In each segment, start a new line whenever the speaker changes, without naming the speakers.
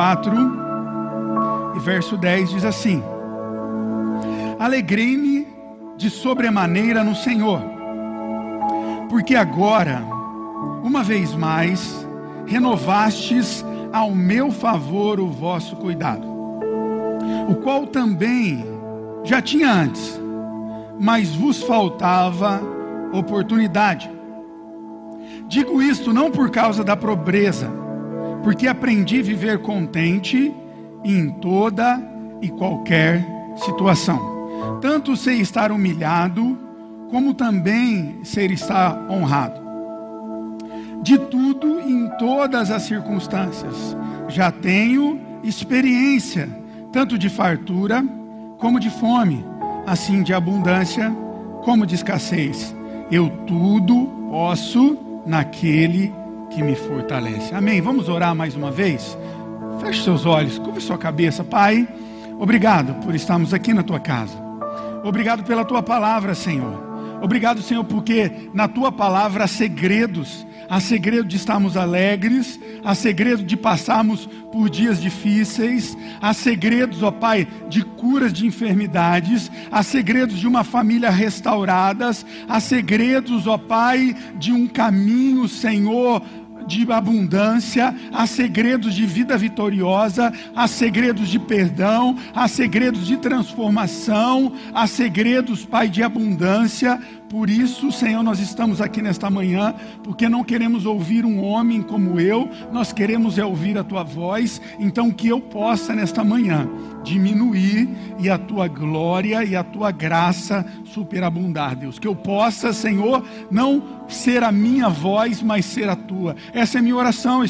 4 e verso 10 diz assim: Alegrei-me de sobremaneira no Senhor, porque agora, uma vez mais, renovastes ao meu favor o vosso cuidado, o qual também já tinha antes, mas vos faltava oportunidade. Digo isto não por causa da pobreza, porque aprendi a viver contente em toda e qualquer situação. Tanto sei estar humilhado, como também sei estar honrado. De tudo em todas as circunstâncias. Já tenho experiência, tanto de fartura como de fome, assim de abundância como de escassez. Eu tudo posso naquele que me fortalece. Amém. Vamos orar mais uma vez? Feche seus olhos, curva sua cabeça. Pai, obrigado por estarmos aqui na tua casa. Obrigado pela tua palavra, Senhor. Obrigado, Senhor, porque na tua palavra há segredos. Há segredo de estarmos alegres, há segredo de passarmos por dias difíceis, há segredos, ó Pai, de curas de enfermidades, há segredos de uma família restauradas, há segredos, ó Pai, de um caminho, Senhor, de abundância, há segredos de vida vitoriosa, há segredos de perdão, há segredos de transformação, há segredos, Pai, de abundância. Por isso, Senhor, nós estamos aqui nesta manhã, porque não queremos ouvir um homem como eu, nós queremos é ouvir a tua voz. Então, que eu possa nesta manhã diminuir e a tua glória e a tua graça superabundar, Deus. Que eu possa, Senhor, não ser a minha voz, mas ser a tua. Essa é a minha oração.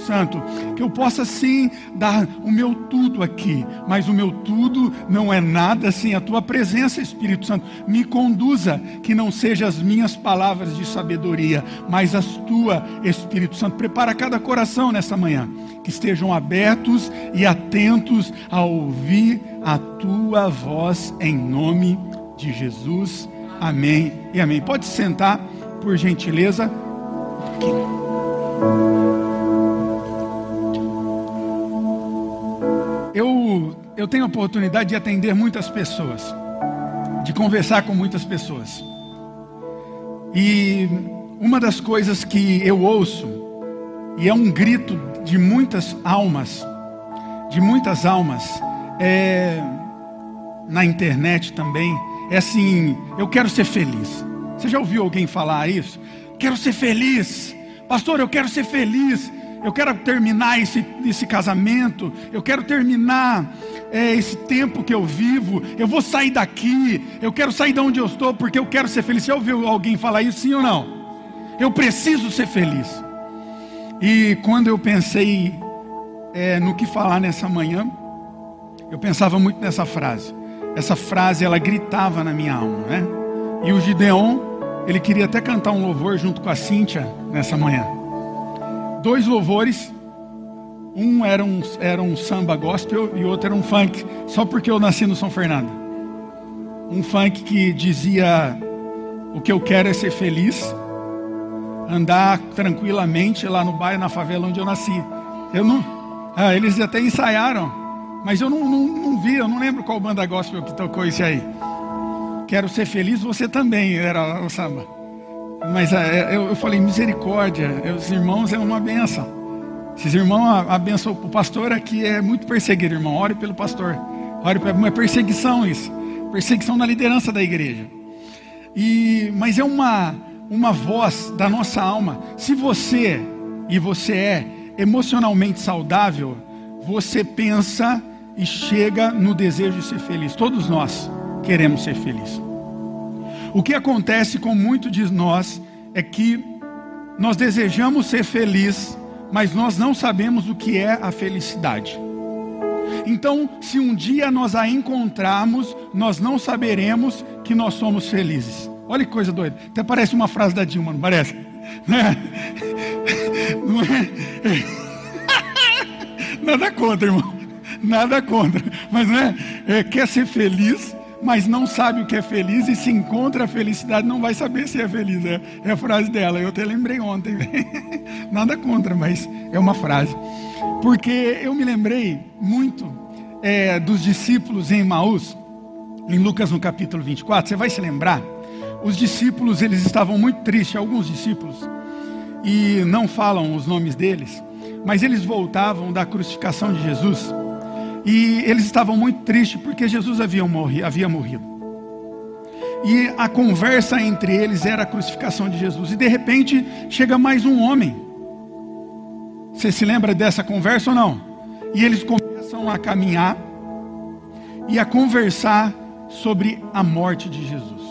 Santo, que eu possa sim dar o meu tudo aqui, mas o meu tudo não é nada sem a tua presença, Espírito Santo. Me conduza, que não sejam as minhas palavras de sabedoria, mas as tuas, Espírito Santo. Prepara cada coração nessa manhã, que estejam abertos e atentos a ouvir a tua voz em nome de Jesus. Amém e amém. Pode sentar, por gentileza. Aqui. Tenho a oportunidade de atender muitas pessoas, de conversar com muitas pessoas. E uma das coisas que eu ouço, e é um grito de muitas almas, de muitas almas, é, na internet também, é assim: eu quero ser feliz. Você já ouviu alguém falar isso? Quero ser feliz, pastor, eu quero ser feliz eu quero terminar esse, esse casamento, eu quero terminar é, esse tempo que eu vivo, eu vou sair daqui, eu quero sair de onde eu estou porque eu quero ser feliz. Você ouviu alguém falar isso, sim ou não? Eu preciso ser feliz. E quando eu pensei é, no que falar nessa manhã, eu pensava muito nessa frase. Essa frase ela gritava na minha alma, né? E o Gideon, ele queria até cantar um louvor junto com a Cíntia nessa manhã dois louvores. Um era um, era um samba gospel e outro era um funk, só porque eu nasci no São Fernando. Um funk que dizia: O que eu quero é ser feliz, andar tranquilamente lá no bairro, na favela onde eu nasci. Eu não, ah, eles até ensaiaram, mas eu não, não, não vi, eu não lembro qual banda gospel que tocou isso aí. Quero ser feliz, você também, era o samba. Mas é, eu, eu falei, misericórdia, os irmãos é uma benção. Esses irmãos, a, benção, o pastor aqui é muito perseguido, irmão. Ore pelo pastor. Ore pelo, uma perseguição isso. Perseguição na liderança da igreja. E, mas é uma, uma voz da nossa alma. Se você, e você é emocionalmente saudável, você pensa e chega no desejo de ser feliz. Todos nós queremos ser felizes. O que acontece com muitos de nós é que nós desejamos ser felizes, mas nós não sabemos o que é a felicidade. Então, se um dia nós a encontrarmos, nós não saberemos que nós somos felizes. Olha que coisa doida. Até parece uma frase da Dilma, não parece? Não é? Não é? Nada contra, irmão. Nada contra. Mas não é? é quer ser feliz, mas não sabe o que é feliz e se encontra a felicidade, não vai saber se é feliz. É, é a frase dela. Eu até lembrei ontem. Nada contra, mas é uma frase. porque eu me lembrei muito é, dos discípulos em Maús, em Lucas no capítulo 24, você vai se lembrar, os discípulos eles estavam muito tristes, alguns discípulos, e não falam os nomes deles, mas eles voltavam da crucificação de Jesus, e eles estavam muito tristes porque Jesus havia morrido. Havia morrido. E a conversa entre eles era a crucificação de Jesus. E de repente chega mais um homem. Você se lembra dessa conversa ou não? E eles começam a caminhar e a conversar sobre a morte de Jesus.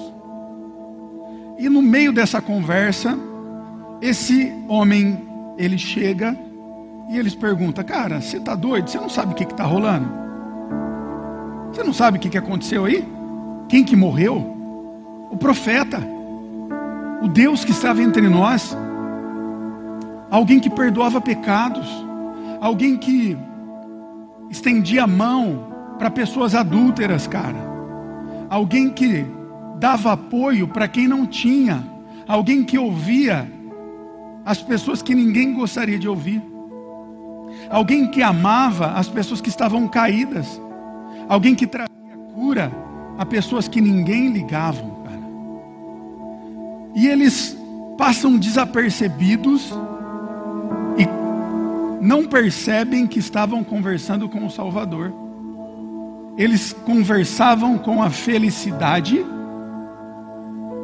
E no meio dessa conversa, esse homem ele chega e eles perguntam: Cara, você está doido? Você não sabe o que está rolando? Você não sabe o que, que aconteceu aí? Quem que morreu? O profeta, o Deus que estava entre nós, alguém que perdoava pecados, alguém que estendia a mão para pessoas adúlteras, cara, alguém que dava apoio para quem não tinha, alguém que ouvia as pessoas que ninguém gostaria de ouvir alguém que amava as pessoas que estavam caídas, alguém que trazia cura a pessoas que ninguém ligavam, cara. E eles passam desapercebidos e não percebem que estavam conversando com o Salvador. Eles conversavam com a felicidade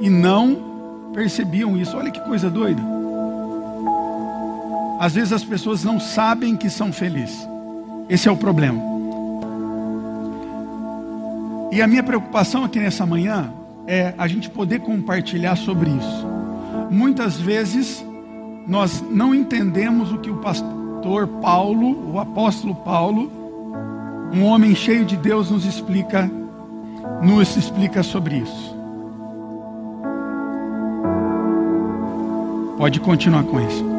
e não percebiam isso. Olha que coisa doida. Às vezes as pessoas não sabem que são felizes. Esse é o problema. E a minha preocupação aqui nessa manhã é a gente poder compartilhar sobre isso. Muitas vezes nós não entendemos o que o pastor Paulo, o apóstolo Paulo, um homem cheio de Deus, nos explica, nos explica sobre isso. Pode continuar com isso.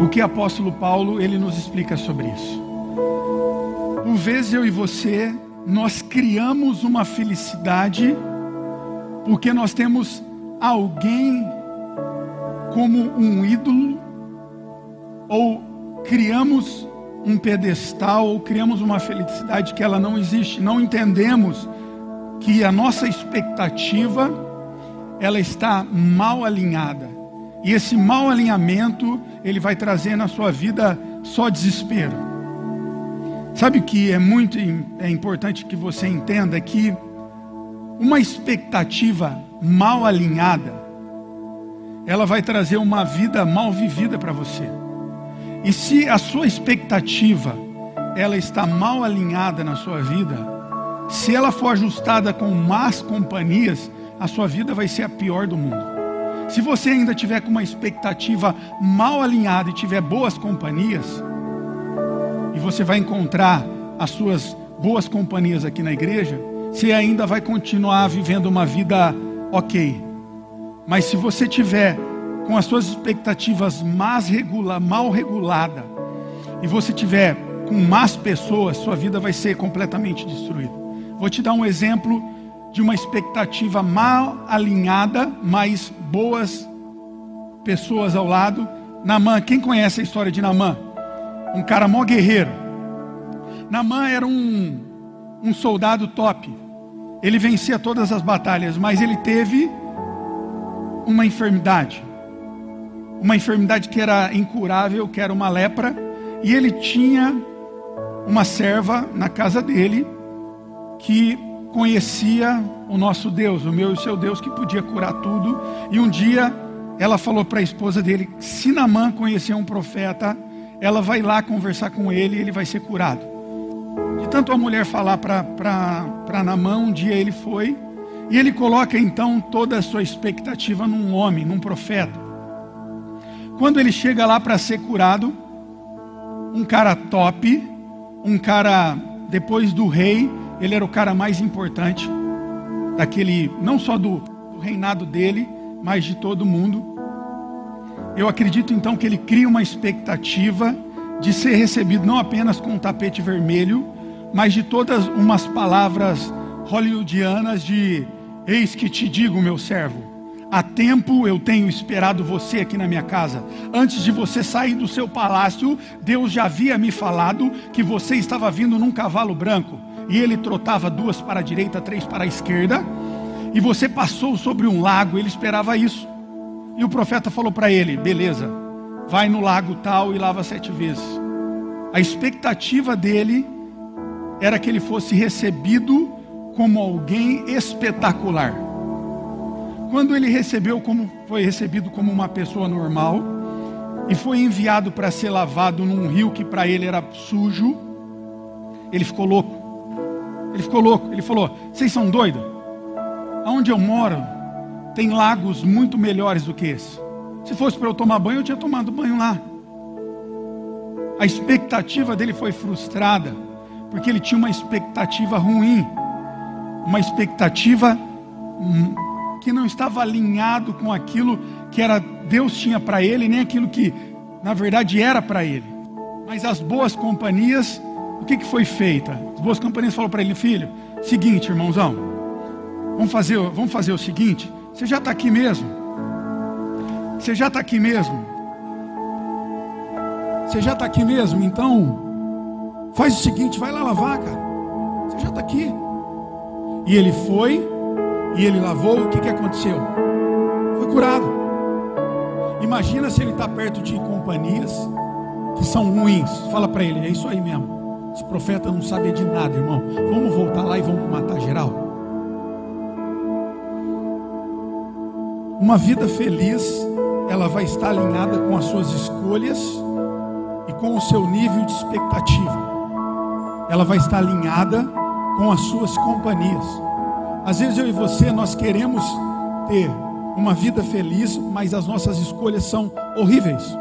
O que apóstolo Paulo ele nos explica sobre isso? Por vezes eu e você nós criamos uma felicidade porque nós temos alguém como um ídolo ou criamos um pedestal ou criamos uma felicidade que ela não existe, não entendemos que a nossa expectativa ela está mal alinhada. E esse mau alinhamento, ele vai trazer na sua vida só desespero. Sabe o que é muito é importante que você entenda é que uma expectativa mal alinhada, ela vai trazer uma vida mal vivida para você. E se a sua expectativa ela está mal alinhada na sua vida, se ela for ajustada com más companhias, a sua vida vai ser a pior do mundo. Se você ainda tiver com uma expectativa mal alinhada e tiver boas companhias, e você vai encontrar as suas boas companhias aqui na igreja, você ainda vai continuar vivendo uma vida ok. Mas se você tiver com as suas expectativas regula, mal regulada e você tiver com más pessoas, sua vida vai ser completamente destruída. Vou te dar um exemplo de uma expectativa mal alinhada, mas boas pessoas ao lado. Namã, quem conhece a história de Namã? Um cara mó guerreiro. Namã era um, um soldado top. Ele vencia todas as batalhas, mas ele teve uma enfermidade. Uma enfermidade que era incurável, que era uma lepra. E ele tinha uma serva na casa dele que conhecia o nosso Deus, o meu e o seu Deus, que podia curar tudo. E um dia ela falou para a esposa dele: se Namã conhecer um profeta, ela vai lá conversar com ele e ele vai ser curado. De tanto a mulher falar para Namã, um dia ele foi, e ele coloca então toda a sua expectativa num homem, num profeta. Quando ele chega lá para ser curado, um cara top, um cara depois do rei, ele era o cara mais importante daquele, não só do, do reinado dele, mas de todo mundo. Eu acredito então que ele cria uma expectativa de ser recebido não apenas com um tapete vermelho, mas de todas umas palavras hollywoodianas de eis que te digo, meu servo, Há tempo eu tenho esperado você aqui na minha casa. Antes de você sair do seu palácio, Deus já havia me falado que você estava vindo num cavalo branco. E ele trotava duas para a direita, três para a esquerda. E você passou sobre um lago, ele esperava isso. E o profeta falou para ele: beleza, vai no lago tal e lava sete vezes. A expectativa dele era que ele fosse recebido como alguém espetacular. Quando ele recebeu como foi recebido como uma pessoa normal e foi enviado para ser lavado num rio que para ele era sujo, ele ficou louco. Ele ficou louco. Ele falou: "Vocês são doidos? Aonde eu moro tem lagos muito melhores do que esse. Se fosse para eu tomar banho, eu tinha tomado banho lá." A expectativa dele foi frustrada, porque ele tinha uma expectativa ruim, uma expectativa que não estava alinhado com aquilo que era Deus tinha para ele, nem aquilo que na verdade era para ele. Mas as boas companhias, o que, que foi feita? As boas companhias falaram para ele, filho, seguinte, irmãozão, vamos fazer, vamos fazer o seguinte, você já está aqui mesmo? Você já está aqui mesmo? Você já está aqui mesmo? Então, faz o seguinte, vai lá lavar, cara. Você já está aqui. E ele foi e ele lavou, o que, que aconteceu? Foi curado. Imagina se ele está perto de companhias que são ruins. Fala para ele, é isso aí mesmo. Esse profeta não sabe de nada, irmão. Vamos voltar lá e vamos matar geral. Uma vida feliz, ela vai estar alinhada com as suas escolhas e com o seu nível de expectativa. Ela vai estar alinhada com as suas companhias. Às vezes eu e você nós queremos ter uma vida feliz, mas as nossas escolhas são horríveis.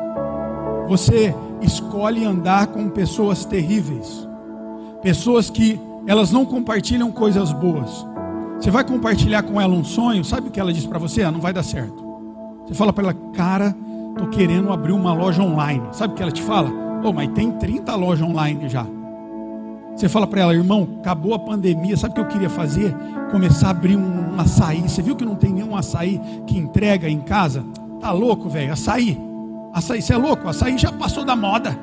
Você escolhe andar com pessoas terríveis, pessoas que elas não compartilham coisas boas. Você vai compartilhar com ela um sonho, sabe o que ela diz para você? Ah, não vai dar certo. Você fala para ela, cara, tô querendo abrir uma loja online. Sabe o que ela te fala? Oh, mas tem 30 lojas online já. Você fala para ela, irmão, acabou a pandemia, sabe o que eu queria fazer? Começar a abrir um açaí. Você viu que não tem nenhum açaí que entrega em casa? Tá louco, velho? Açaí. Açaí, você é louco? Açaí já passou da moda.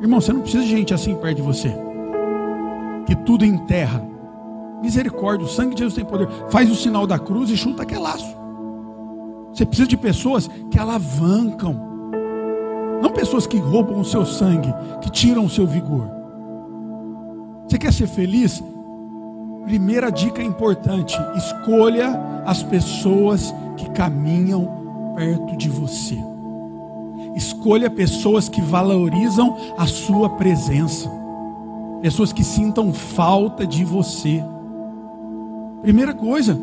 Irmão, você não precisa de gente assim perto de você. Que tudo enterra. Misericórdia, o sangue de Jesus tem poder. Faz o sinal da cruz e chuta aquele laço. Você precisa de pessoas que alavancam não pessoas que roubam o seu sangue, que tiram o seu vigor. Você quer ser feliz? Primeira dica importante: escolha as pessoas que caminham perto de você. Escolha pessoas que valorizam a sua presença. Pessoas que sintam falta de você. Primeira coisa.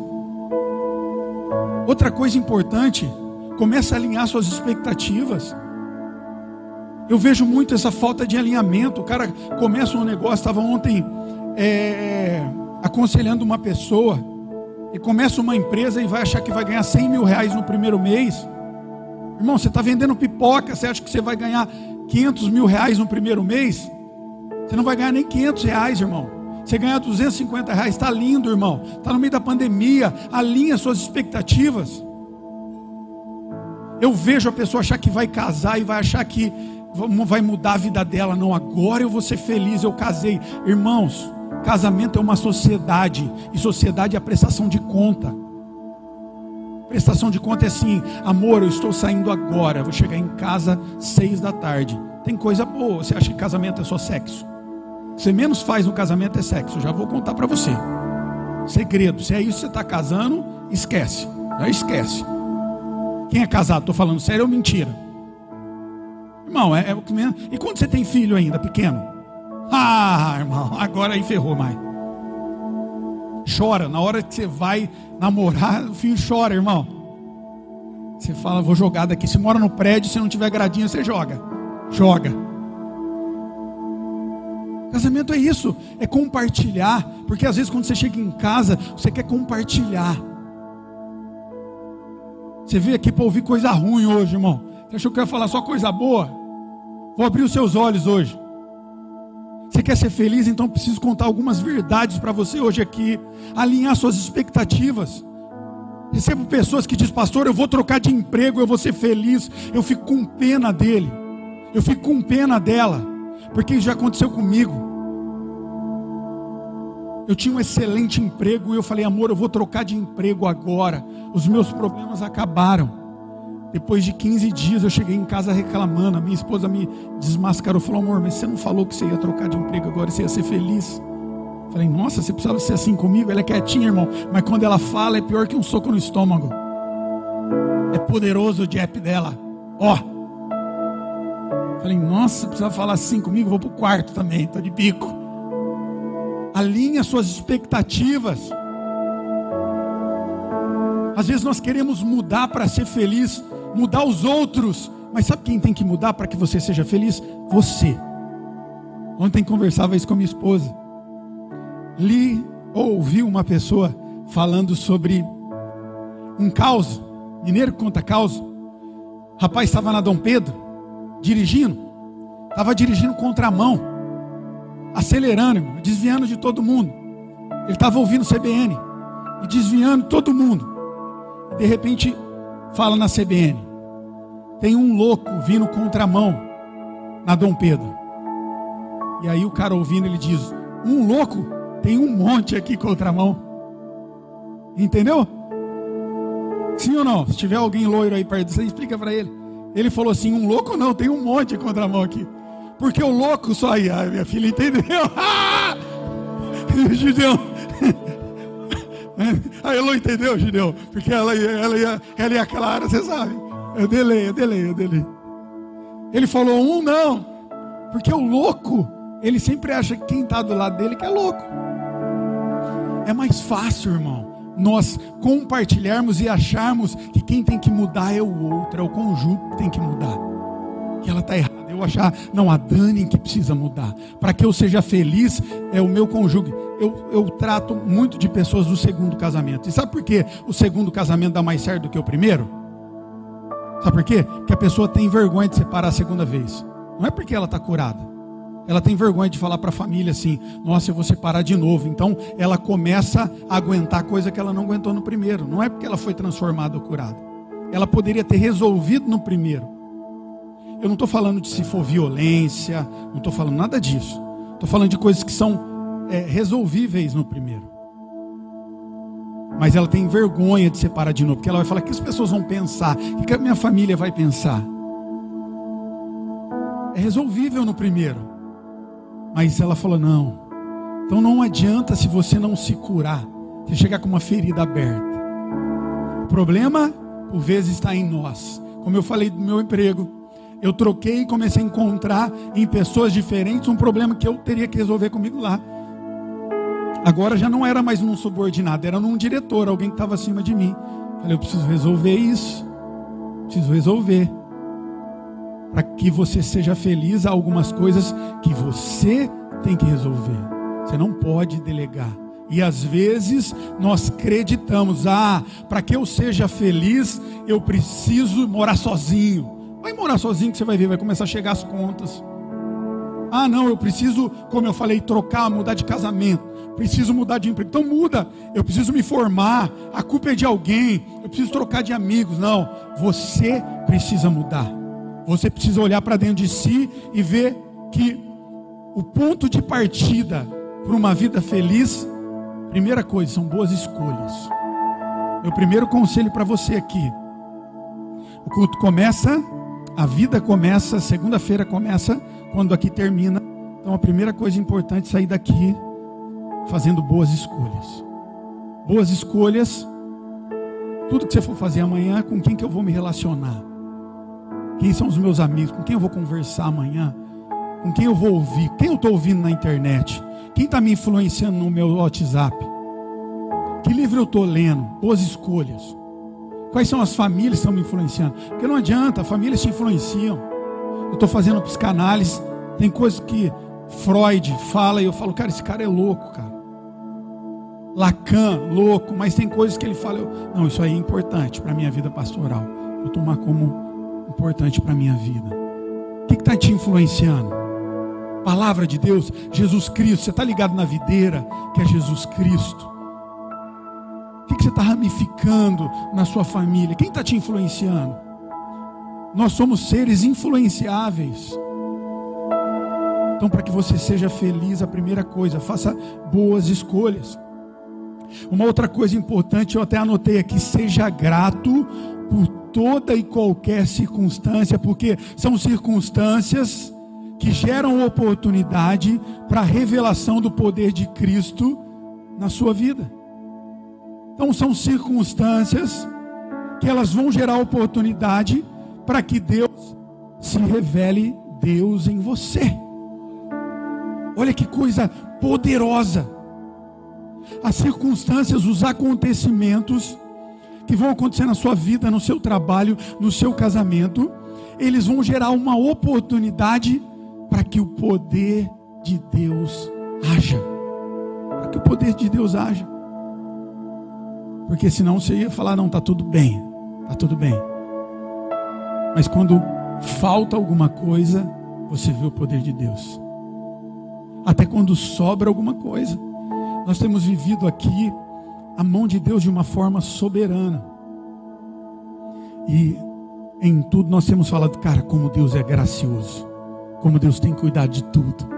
Outra coisa importante, comece a alinhar suas expectativas. Eu vejo muito essa falta de alinhamento. O cara começa um negócio, estava ontem é, aconselhando uma pessoa, e começa uma empresa e vai achar que vai ganhar 100 mil reais no primeiro mês. Irmão, você está vendendo pipoca, você acha que você vai ganhar 500 mil reais no primeiro mês? Você não vai ganhar nem 500 reais, irmão. Você ganhar 250 reais, está lindo, irmão. Está no meio da pandemia, alinha suas expectativas. Eu vejo a pessoa achar que vai casar e vai achar que vai mudar a vida dela. Não, agora eu vou ser feliz, eu casei. Irmãos, casamento é uma sociedade, e sociedade é a prestação de conta. Prestação de conta é assim, amor, eu estou saindo agora, vou chegar em casa seis da tarde. Tem coisa boa, você acha que casamento é só sexo? O que você menos faz no casamento é sexo, já vou contar para você. Segredo, se é isso que você está casando, esquece, já esquece. Quem é casado, estou falando sério ou mentira? Irmão, é, é. E quando você tem filho ainda, pequeno? Ah, irmão, agora aí ferrou mais. Chora, na hora que você vai namorar, o filho chora, irmão. Você fala, vou jogar daqui. Se mora no prédio, se não tiver gradinha, você joga. Joga. Casamento é isso, é compartilhar. Porque às vezes quando você chega em casa, você quer compartilhar. Você veio aqui para ouvir coisa ruim hoje, irmão. Você achou que eu ia falar só coisa boa? Vou abrir os seus olhos hoje. Você quer ser feliz? Então preciso contar algumas verdades para você hoje aqui, alinhar suas expectativas. Recebo pessoas que dizem, pastor, eu vou trocar de emprego, eu vou ser feliz. Eu fico com pena dele. Eu fico com pena dela. Porque isso já aconteceu comigo. Eu tinha um excelente emprego e eu falei, amor, eu vou trocar de emprego agora. Os meus problemas acabaram. Depois de 15 dias eu cheguei em casa reclamando. A minha esposa me desmascarou. Falou, amor, mas você não falou que você ia trocar de emprego agora, você ia ser feliz. Falei, nossa, você precisava ser assim comigo? Ela é quietinha, irmão. Mas quando ela fala, é pior que um soco no estômago. É poderoso o jap dela. Ó. Falei, nossa, precisava falar assim comigo? Vou pro quarto também, tô de bico. Alinha suas expectativas. Às vezes nós queremos mudar para ser feliz, mudar os outros. Mas sabe quem tem que mudar para que você seja feliz? Você. Ontem conversava isso com a minha esposa li ou ouvi uma pessoa falando sobre um caos, mineiro conta caos. Rapaz estava na Dom Pedro, dirigindo, estava dirigindo contramão, acelerando, desviando de todo mundo. Ele estava ouvindo CBN e desviando todo mundo. De repente, fala na CBN: tem um louco vindo contramão na Dom Pedro. E aí o cara ouvindo, ele diz: um louco tem um monte aqui contramão. Entendeu? Sim ou não? Se tiver alguém loiro aí perto, você explica para ele. Ele falou assim: um louco não, tem um monte de contramão aqui. Porque o louco só ia. Ah, minha filha entendeu? Gideão. A Elo entendeu, Gideão? Porque ela, ela, ia, ela ia aquela área, você sabe. Eu delei, eu delei, eu delei. Ele falou: um não. Porque o louco, ele sempre acha que quem está do lado dele que é louco. É mais fácil, irmão, nós compartilharmos e acharmos que quem tem que mudar é o outro, é o conjunto que tem que mudar. Que ela está errada. Eu achar, não, a Dani que precisa mudar. Para que eu seja feliz, é o meu cônjuge. Eu, eu trato muito de pessoas do segundo casamento. E sabe por que o segundo casamento dá mais certo do que o primeiro? Sabe por quê? Porque a pessoa tem vergonha de separar a segunda vez. Não é porque ela está curada. Ela tem vergonha de falar para a família assim: Nossa, eu vou separar de novo. Então ela começa a aguentar coisa que ela não aguentou no primeiro. Não é porque ela foi transformada ou curada. Ela poderia ter resolvido no primeiro. Eu não estou falando de se for violência, não estou falando nada disso. Estou falando de coisas que são é, resolvíveis no primeiro. Mas ela tem vergonha de separar de novo, porque ela vai falar: o que as pessoas vão pensar? O que a minha família vai pensar? É resolvível no primeiro. Mas ela falou: não. Então não adianta se você não se curar, você chegar com uma ferida aberta. O problema, por vezes, está em nós. Como eu falei do meu emprego, eu troquei e comecei a encontrar em pessoas diferentes um problema que eu teria que resolver comigo lá. Agora já não era mais num subordinado, era num diretor, alguém que estava acima de mim. Falei, eu preciso resolver isso. Preciso resolver para que você seja feliz, há algumas coisas que você tem que resolver. Você não pode delegar. E às vezes nós acreditamos, ah, para que eu seja feliz, eu preciso morar sozinho. Vai morar sozinho que você vai ver, vai começar a chegar as contas. Ah, não, eu preciso, como eu falei, trocar, mudar de casamento. Preciso mudar de emprego. Então muda. Eu preciso me formar. A culpa é de alguém. Eu preciso trocar de amigos. Não, você precisa mudar. Você precisa olhar para dentro de si e ver que o ponto de partida para uma vida feliz, primeira coisa, são boas escolhas. Meu primeiro conselho para você aqui: o culto começa, a vida começa, segunda-feira começa, quando aqui termina. Então a primeira coisa importante é sair daqui fazendo boas escolhas. Boas escolhas, tudo que você for fazer amanhã, com quem que eu vou me relacionar? Quem são os meus amigos? Com quem eu vou conversar amanhã? Com quem eu vou ouvir? Quem eu estou ouvindo na internet? Quem está me influenciando no meu WhatsApp? Que livro eu estou lendo? Boas escolhas. Quais são as famílias que estão me influenciando? Porque não adianta, famílias te influenciam. Eu estou fazendo psicanálise, tem coisas que Freud fala e eu falo, cara, esse cara é louco, cara. Lacan, louco, mas tem coisas que ele fala, eu, não, isso aí é importante para a minha vida pastoral. Vou tomar como importante para a minha vida? O que está te influenciando? Palavra de Deus, Jesus Cristo. Você está ligado na videira, que é Jesus Cristo. O que você está ramificando na sua família? Quem está te influenciando? Nós somos seres influenciáveis. Então, para que você seja feliz, a primeira coisa, faça boas escolhas. Uma outra coisa importante, eu até anotei aqui: seja grato por toda e qualquer circunstância, porque são circunstâncias que geram oportunidade para a revelação do poder de Cristo na sua vida. Então são circunstâncias que elas vão gerar oportunidade para que Deus se revele Deus em você. Olha que coisa poderosa. As circunstâncias, os acontecimentos que vão acontecer na sua vida, no seu trabalho, no seu casamento, eles vão gerar uma oportunidade para que o poder de Deus haja. Para que o poder de Deus haja. Porque senão você ia falar, não, está tudo bem, está tudo bem. Mas quando falta alguma coisa, você vê o poder de Deus. Até quando sobra alguma coisa. Nós temos vivido aqui a mão de Deus de uma forma soberana. E em tudo nós temos falado, cara, como Deus é gracioso, como Deus tem cuidado de tudo.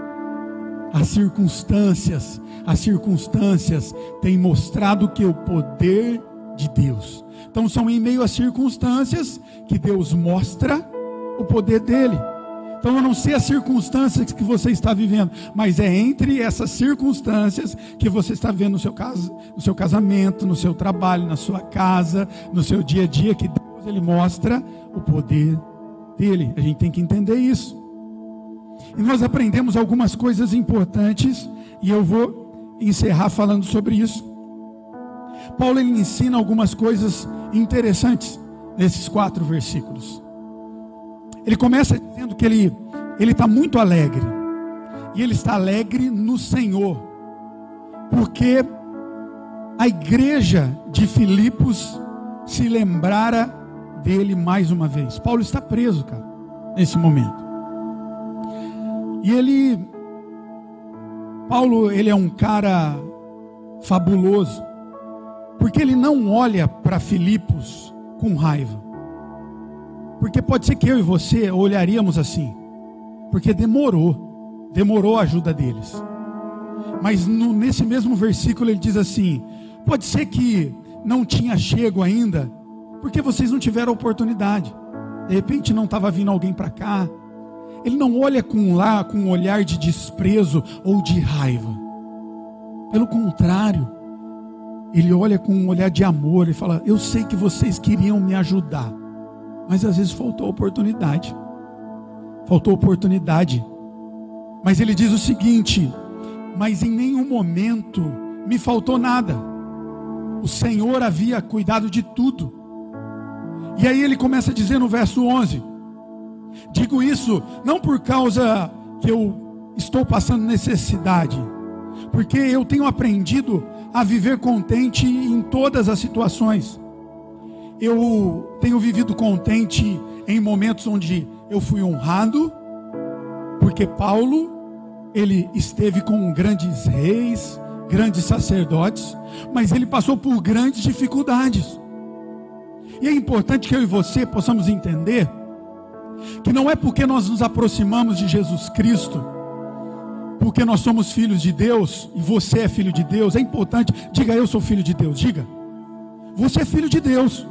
As circunstâncias, as circunstâncias têm mostrado que o poder de Deus. Então são em meio às circunstâncias que Deus mostra o poder dele. Então eu não sei as circunstâncias que você está vivendo, mas é entre essas circunstâncias que você está vivendo no seu, caso, no seu casamento, no seu trabalho, na sua casa, no seu dia a dia, que Deus ele mostra o poder dele. A gente tem que entender isso. E nós aprendemos algumas coisas importantes e eu vou encerrar falando sobre isso. Paulo ele ensina algumas coisas interessantes nesses quatro versículos. Ele começa dizendo que ele ele está muito alegre. E ele está alegre no Senhor. Porque a igreja de Filipos se lembrara dele mais uma vez. Paulo está preso, cara, nesse momento. E ele Paulo, ele é um cara fabuloso, porque ele não olha para Filipos com raiva. Porque pode ser que eu e você olharíamos assim, porque demorou, demorou a ajuda deles. Mas no, nesse mesmo versículo ele diz assim: pode ser que não tinha chego ainda, porque vocês não tiveram oportunidade. De repente não estava vindo alguém para cá. Ele não olha com lá com um olhar de desprezo ou de raiva. Pelo contrário, ele olha com um olhar de amor e fala: Eu sei que vocês queriam me ajudar mas às vezes faltou oportunidade. Faltou oportunidade. Mas ele diz o seguinte: Mas em nenhum momento me faltou nada. O Senhor havia cuidado de tudo. E aí ele começa a dizer no verso 11: Digo isso não por causa que eu estou passando necessidade, porque eu tenho aprendido a viver contente em todas as situações eu tenho vivido contente em momentos onde eu fui honrado, porque Paulo, ele esteve com grandes reis, grandes sacerdotes, mas ele passou por grandes dificuldades. E é importante que eu e você possamos entender que não é porque nós nos aproximamos de Jesus Cristo, porque nós somos filhos de Deus e você é filho de Deus, é importante, diga eu sou filho de Deus, diga. Você é filho de Deus.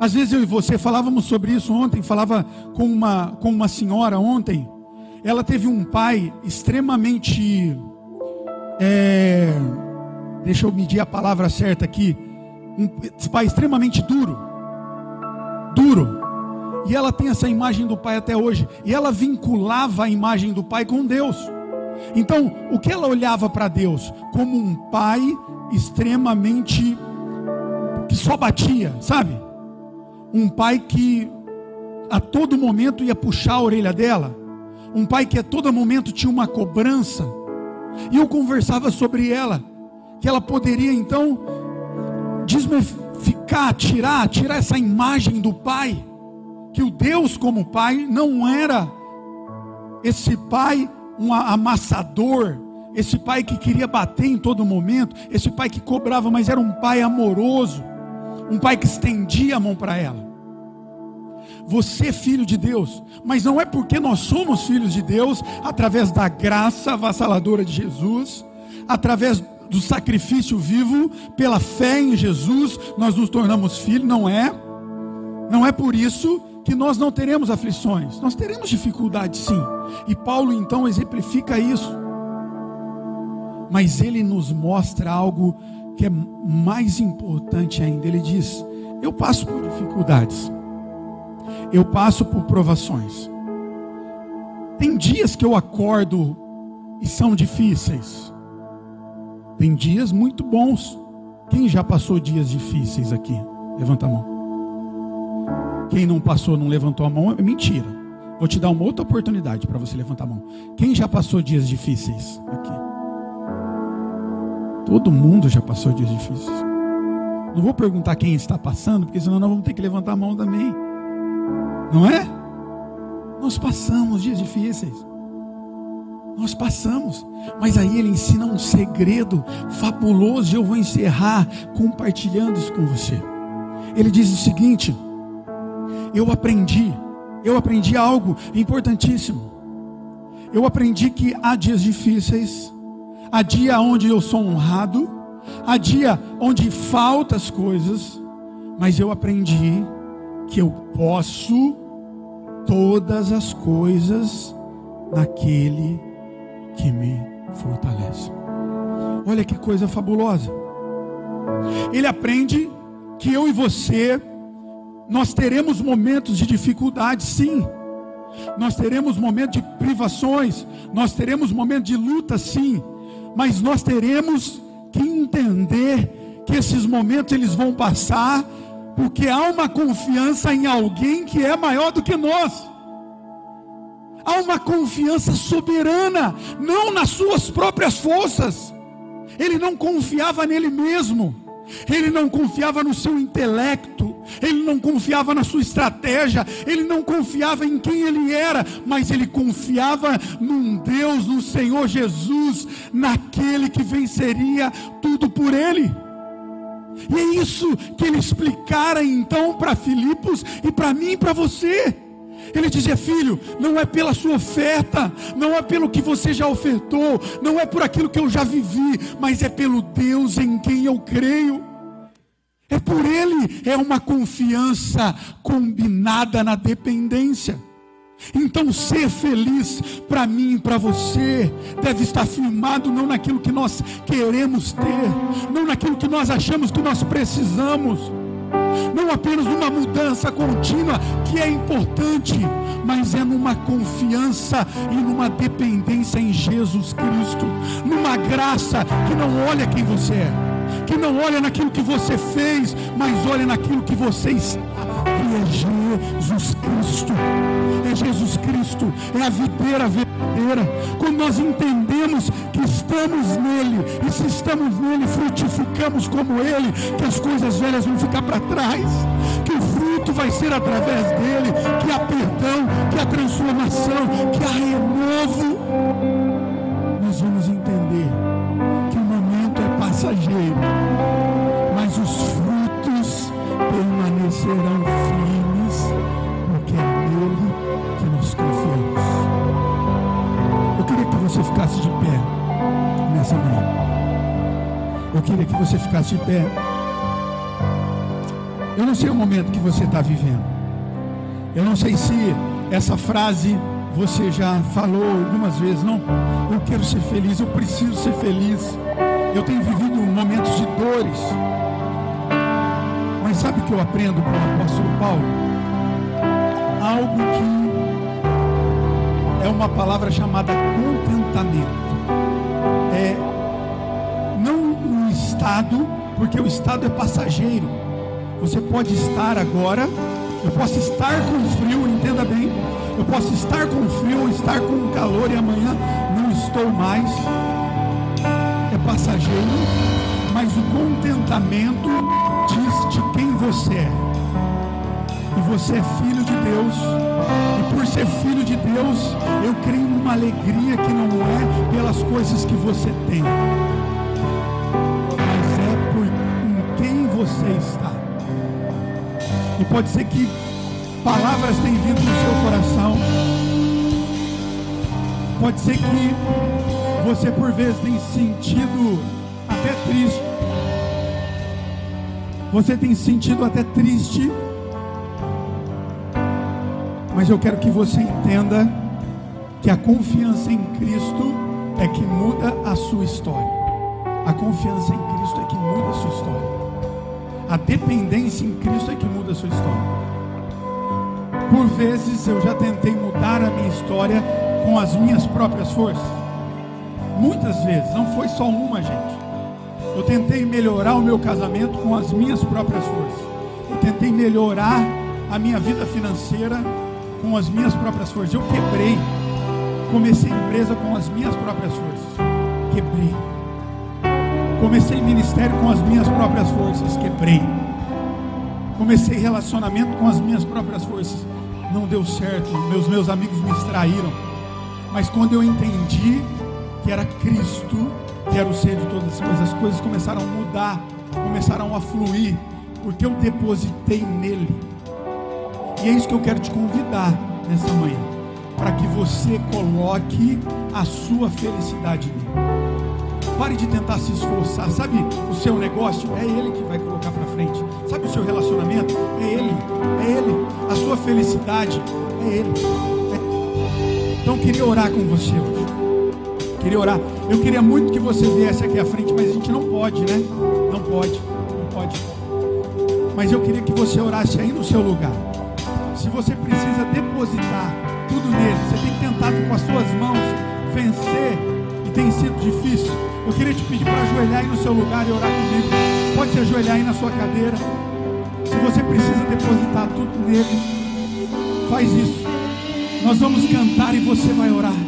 Às vezes eu e você falávamos sobre isso ontem, falava com uma, com uma senhora ontem. Ela teve um pai extremamente. É, deixa eu medir a palavra certa aqui. Um pai extremamente duro. Duro. E ela tem essa imagem do pai até hoje. E ela vinculava a imagem do pai com Deus. Então, o que ela olhava para Deus? Como um pai extremamente. que só batia, sabe? Um pai que a todo momento ia puxar a orelha dela, um pai que a todo momento tinha uma cobrança, e eu conversava sobre ela, que ela poderia então desmificar, tirar, tirar essa imagem do pai, que o Deus como pai não era esse pai um amassador, esse pai que queria bater em todo momento, esse pai que cobrava, mas era um pai amoroso, um pai que estendia a mão para ela. Você é filho de Deus, mas não é porque nós somos filhos de Deus, através da graça avassaladora de Jesus, através do sacrifício vivo, pela fé em Jesus, nós nos tornamos filhos, não é? Não é por isso que nós não teremos aflições, nós teremos dificuldades sim. E Paulo então exemplifica isso. Mas ele nos mostra algo que é mais importante ainda. Ele diz: Eu passo por dificuldades, eu passo por provações. Tem dias que eu acordo e são difíceis, tem dias muito bons. Quem já passou dias difíceis aqui? Levanta a mão. Quem não passou, não levantou a mão, é mentira. Vou te dar uma outra oportunidade para você levantar a mão. Quem já passou dias difíceis aqui? Todo mundo já passou dias difíceis. Não vou perguntar quem está passando, porque senão nós vamos ter que levantar a mão também. Não é? Nós passamos dias difíceis. Nós passamos. Mas aí ele ensina um segredo fabuloso e eu vou encerrar compartilhando isso com você. Ele diz o seguinte: eu aprendi, eu aprendi algo importantíssimo. Eu aprendi que há dias difíceis, há dia onde eu sou honrado, há dia onde faltam as coisas, mas eu aprendi que eu posso todas as coisas naquele que me fortalece. Olha que coisa fabulosa. Ele aprende que eu e você nós teremos momentos de dificuldade, sim. Nós teremos momentos de privações, nós teremos momentos de luta, sim. Mas nós teremos que entender que esses momentos eles vão passar, porque há uma confiança em alguém que é maior do que nós. Há uma confiança soberana, não nas suas próprias forças. Ele não confiava nele mesmo. Ele não confiava no seu intelecto, ele não confiava na sua estratégia, ele não confiava em quem ele era, mas ele confiava num Deus, no Senhor Jesus, naquele que venceria tudo por ele. E é isso que ele explicara então para Filipos e para mim e para você. Ele dizia: Filho, não é pela sua oferta, não é pelo que você já ofertou, não é por aquilo que eu já vivi, mas é pelo Deus em quem eu creio. Por Ele, é uma confiança combinada na dependência. Então, ser feliz para mim e para você deve estar firmado não naquilo que nós queremos ter, não naquilo que nós achamos que nós precisamos não apenas numa mudança contínua, que é importante, mas é numa confiança e numa dependência em Jesus Cristo, numa graça que não olha quem você é, que não olha naquilo que você fez, mas olha naquilo que você está, que é Jesus Cristo. É Jesus Cristo, é a videira verdadeira. Quando nós entendemos que estamos nele, e se estamos nele, frutificamos como ele, que as coisas velhas vão ficar para trás, que o fruto vai ser através dele, que há perdão, que há transformação, que há renovo. Mas os frutos permanecerão firmes, porque é nele que nós confiamos. Eu queria que você ficasse de pé nessa manhã. Eu queria que você ficasse de pé. Eu não sei o momento que você está vivendo. Eu não sei se essa frase você já falou algumas vezes. Não, eu quero ser feliz, eu preciso ser feliz. Eu tenho vivido momentos de dores. Mas sabe o que eu aprendo com o apóstolo Paulo? Algo que é uma palavra chamada contentamento é, não o estado, porque o estado é passageiro. Você pode estar agora, eu posso estar com frio, entenda bem. Eu posso estar com frio, estar com calor e amanhã não estou mais. Passageiro, mas o contentamento diz de quem você é. E você é filho de Deus. E por ser filho de Deus, eu creio numa alegria que não é pelas coisas que você tem, mas é por em quem você está. E pode ser que palavras tenham vindo no seu coração. Pode ser que você por vezes tenha sentido até triste. Você tem sentido até triste. Mas eu quero que você entenda que a confiança em Cristo é que muda a sua história. A confiança em Cristo é que muda a sua história. A dependência em Cristo é que muda a sua história. Por vezes eu já tentei mudar a minha história com as minhas próprias forças. Muitas vezes, não foi só uma, gente. Eu tentei melhorar o meu casamento com as minhas próprias forças. Eu tentei melhorar a minha vida financeira com as minhas próprias forças. Eu quebrei. Comecei empresa com as minhas próprias forças. Quebrei. Comecei ministério com as minhas próprias forças. Quebrei. Comecei relacionamento com as minhas próprias forças. Não deu certo. Meus meus amigos me extraíram. Mas quando eu entendi que era Cristo, que era o ser de todas as coisas, as coisas começaram a mudar, começaram a fluir, porque eu depositei nele. E é isso que eu quero te convidar nessa manhã, para que você coloque a sua felicidade nele. Pare de tentar se esforçar. Sabe o seu negócio? É ele que vai colocar para frente. Sabe o seu relacionamento? É ele. É ele. A sua felicidade é ele. É... Então queria orar com você. Queria orar. Eu queria muito que você viesse aqui à frente, mas a gente não pode, né? Não pode. Não pode. Mas eu queria que você orasse aí no seu lugar. Se você precisa depositar tudo nele, você tem tentado com as suas mãos vencer e tem sido difícil. Eu queria te pedir para ajoelhar aí no seu lugar e orar comigo. Pode se ajoelhar aí na sua cadeira. Se você precisa depositar tudo nele, faz isso. Nós vamos cantar e você vai orar.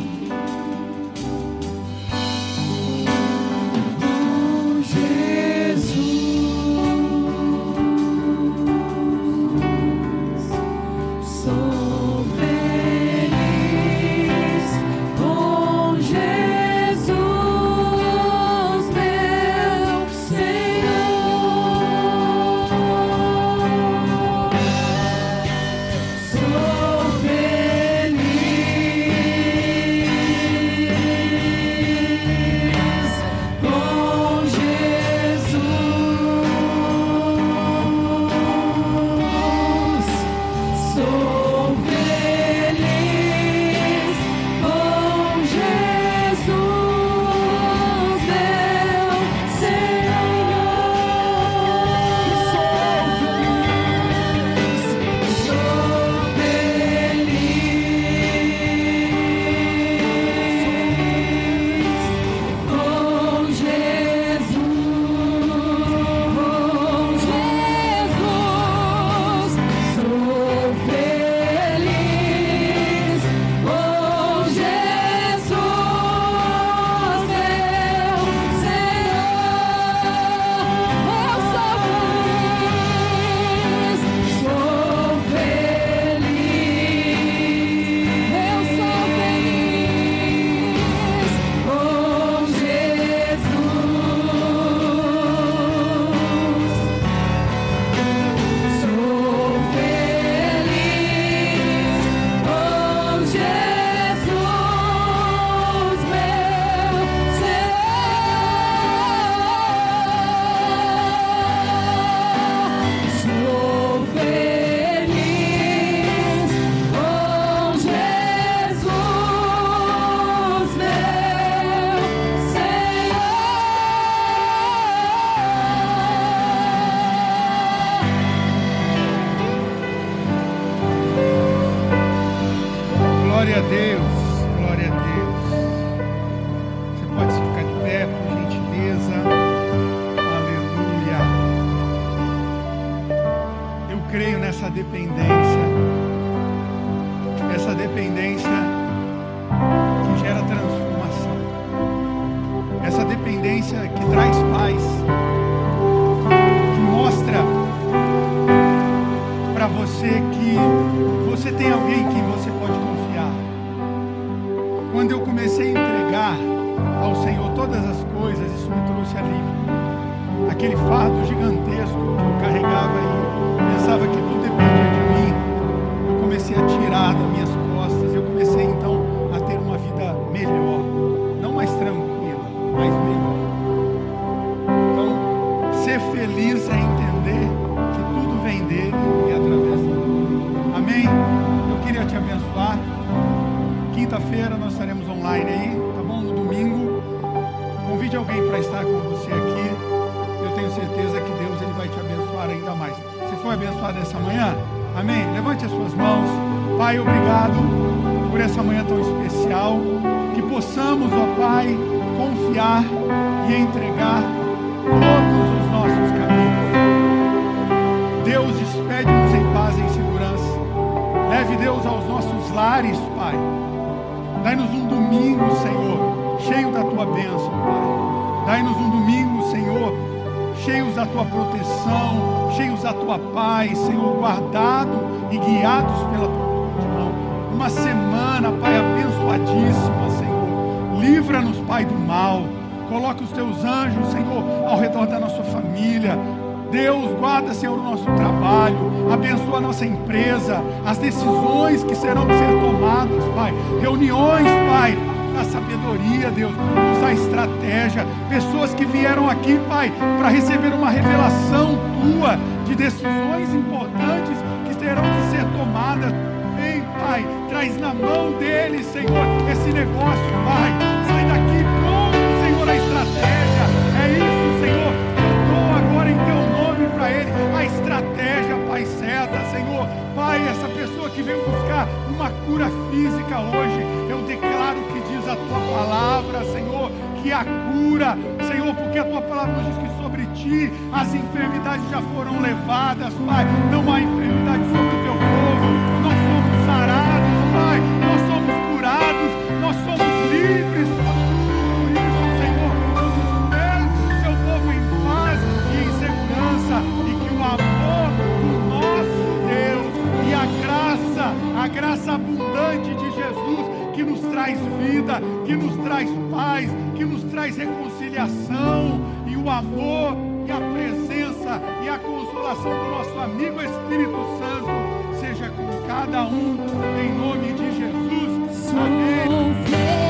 Ao redor da nossa família. Deus, guarda, Senhor, o nosso trabalho, abençoa a nossa empresa, as decisões que serão ser tomadas, Pai. Reuniões, Pai, da sabedoria, Deus, dá estratégia. Pessoas que vieram aqui, Pai, para receber uma revelação tua de decisões importantes que terão que ser tomadas. Vem, Pai, traz na mão deles, Senhor, esse negócio, Pai. Sai daqui pronto, Senhor, a estratégia. Ele a estratégia, Pai, certa, Senhor. Pai, essa pessoa que veio buscar uma cura física hoje, eu declaro que diz a tua palavra, Senhor, que a cura, Senhor, porque a tua palavra diz que sobre ti as enfermidades já foram levadas, Pai. Não há enfermidade sobre o teu povo. Nós somos sarados, Pai. A graça abundante de Jesus que nos traz vida, que nos traz paz, que nos traz reconciliação e o amor e a presença e a consolação do nosso amigo Espírito Santo seja com cada um em nome de Jesus. Amém.